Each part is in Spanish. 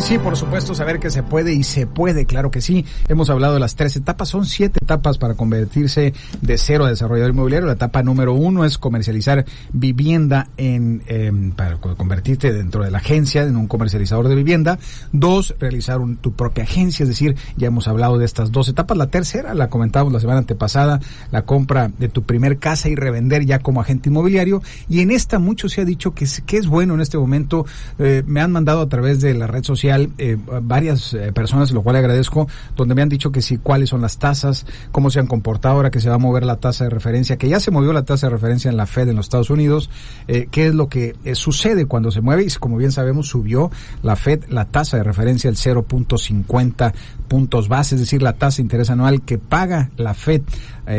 sí, por supuesto, saber que se puede y se puede, claro que sí. Hemos hablado de las tres etapas, son siete etapas para convertirse de cero a desarrollador inmobiliario. La etapa número uno es comercializar vivienda en, em, para convertirte dentro de la agencia en un comercializador de vivienda. Dos, realizar tu propia agencia, es decir, ya hemos hablado de estas dos etapas. La tercera, la comentamos la semana antepasada, la compra de tu primer casa y revender ya como agente inmobiliario. Y en esta mucho se ha dicho que es, que es bueno en este momento. Eh, me han mandado a través de la red social eh, varias eh, personas, lo cual agradezco, donde me han dicho que sí, cuáles son las tasas, cómo se han comportado ahora que se va a mover la tasa de referencia, que ya se movió la tasa de referencia en la Fed en los Estados Unidos, eh, qué es lo que sucede cuando se mueve y como bien sabemos subió la Fed la tasa de referencia al 0.50 puntos base, es decir, la tasa de interés anual que paga la Fed,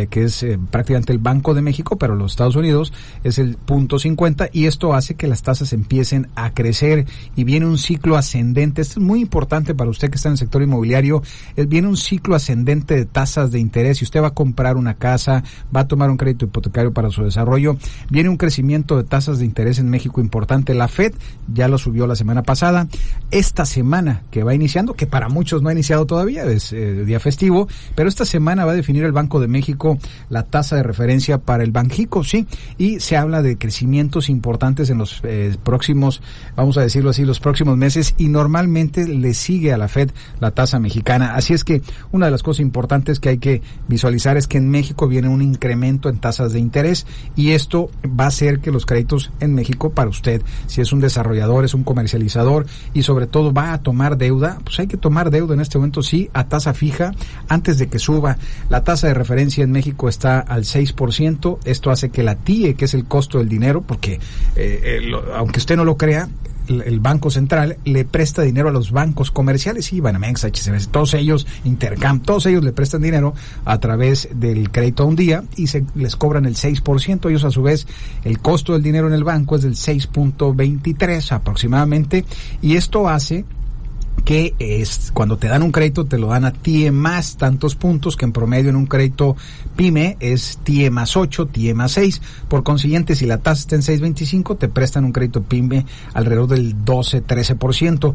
que es prácticamente el Banco de México, pero los Estados Unidos es el punto 50 y esto hace que las tasas empiecen a crecer y viene un ciclo ascendente. Esto es muy importante para usted que está en el sector inmobiliario. Eh, viene un ciclo ascendente de tasas de interés. Si usted va a comprar una casa, va a tomar un crédito hipotecario para su desarrollo, viene un crecimiento de tasas de interés en México importante. La Fed ya lo subió la semana pasada. Esta semana que va iniciando, que para muchos no ha iniciado todavía, es eh, día festivo, pero esta semana va a definir el Banco de México la tasa de referencia para el Banjico, sí, y se habla de crecimientos importantes en los eh, próximos, vamos a decirlo así, los próximos meses y normalmente le sigue a la Fed la tasa mexicana. Así es que una de las cosas importantes que hay que visualizar es que en México viene un incremento en tasas de interés y esto va a hacer que los créditos en México para usted, si es un desarrollador, es un comercializador y sobre todo va a tomar deuda, pues hay que tomar deuda en este momento sí a tasa fija antes de que suba. La tasa de referencia en México está al 6%, esto hace que la TIE, que es el costo del dinero, porque eh, eh, aunque usted no lo crea, el Banco Central le presta dinero a los bancos comerciales, sí, Banamex, HSBC, todos ellos, Intercam, todos ellos le prestan dinero a través del crédito a un día y se les cobran el 6%. Ellos a su vez, el costo del dinero en el banco es del 6.23 aproximadamente y esto hace que es cuando te dan un crédito te lo dan a TIE más tantos puntos que en promedio en un crédito PYME es TIE más 8, TIE más 6. Por consiguiente, si la tasa está en 6.25, te prestan un crédito PYME alrededor del 12-13%.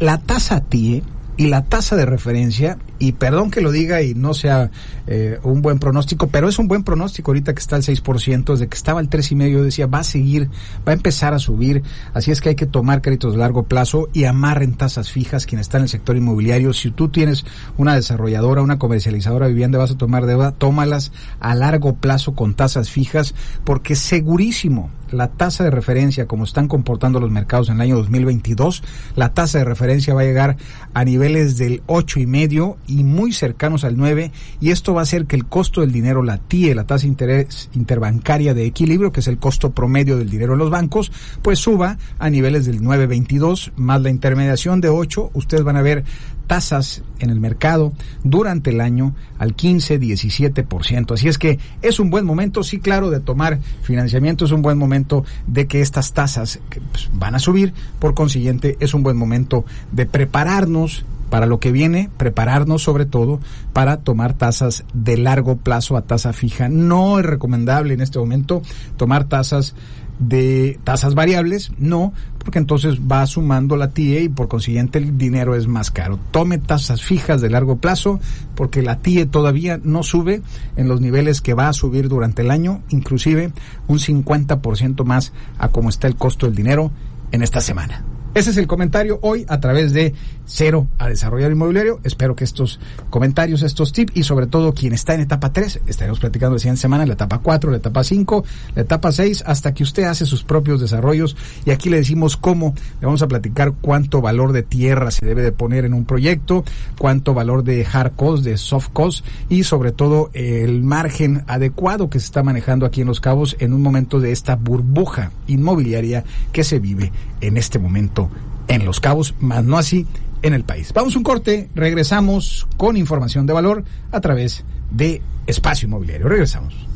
La tasa TIE y la tasa de referencia, y perdón que lo diga y no sea eh, un buen pronóstico, pero es un buen pronóstico ahorita que está al 6%, desde que estaba al 3,5% yo decía, va a seguir, va a empezar a subir, así es que hay que tomar créditos de largo plazo y amarren tasas fijas quien está en el sector inmobiliario. Si tú tienes una desarrolladora, una comercializadora vivienda, vas a tomar deuda, tómalas a largo plazo con tasas fijas, porque segurísimo la tasa de referencia, como están comportando los mercados en el año 2022, la tasa de referencia va a llegar a niveles del ocho y medio y muy cercanos al 9 y esto va a hacer que el costo del dinero, la TIE, la tasa interés interbancaria de equilibrio, que es el costo promedio del dinero en los bancos, pues suba a niveles del 9.22 más la intermediación de 8, ustedes van a ver tasas en el mercado durante el año al 15-17%. Así es que es un buen momento, sí, claro, de tomar financiamiento, es un buen momento de que estas tasas pues, van a subir, por consiguiente es un buen momento de prepararnos para lo que viene, prepararnos sobre todo para tomar tasas de largo plazo a tasa fija. No es recomendable en este momento tomar tasas de tasas variables, no, porque entonces va sumando la TIE y por consiguiente el dinero es más caro. Tome tasas fijas de largo plazo porque la TIE todavía no sube en los niveles que va a subir durante el año, inclusive un 50% más a como está el costo del dinero en esta semana. Ese es el comentario hoy a través de Cero a Desarrollar Inmobiliario. Espero que estos comentarios, estos tips y sobre todo quien está en etapa 3, estaremos platicando de 100 semanas, la etapa 4, la etapa 5, la etapa 6, hasta que usted hace sus propios desarrollos. Y aquí le decimos cómo, le vamos a platicar cuánto valor de tierra se debe de poner en un proyecto, cuánto valor de hard cost, de soft cost y sobre todo el margen adecuado que se está manejando aquí en Los Cabos en un momento de esta burbuja inmobiliaria que se vive en este momento en Los Cabos, más no así en el país. Vamos a un corte, regresamos con información de valor a través de Espacio Inmobiliario. Regresamos.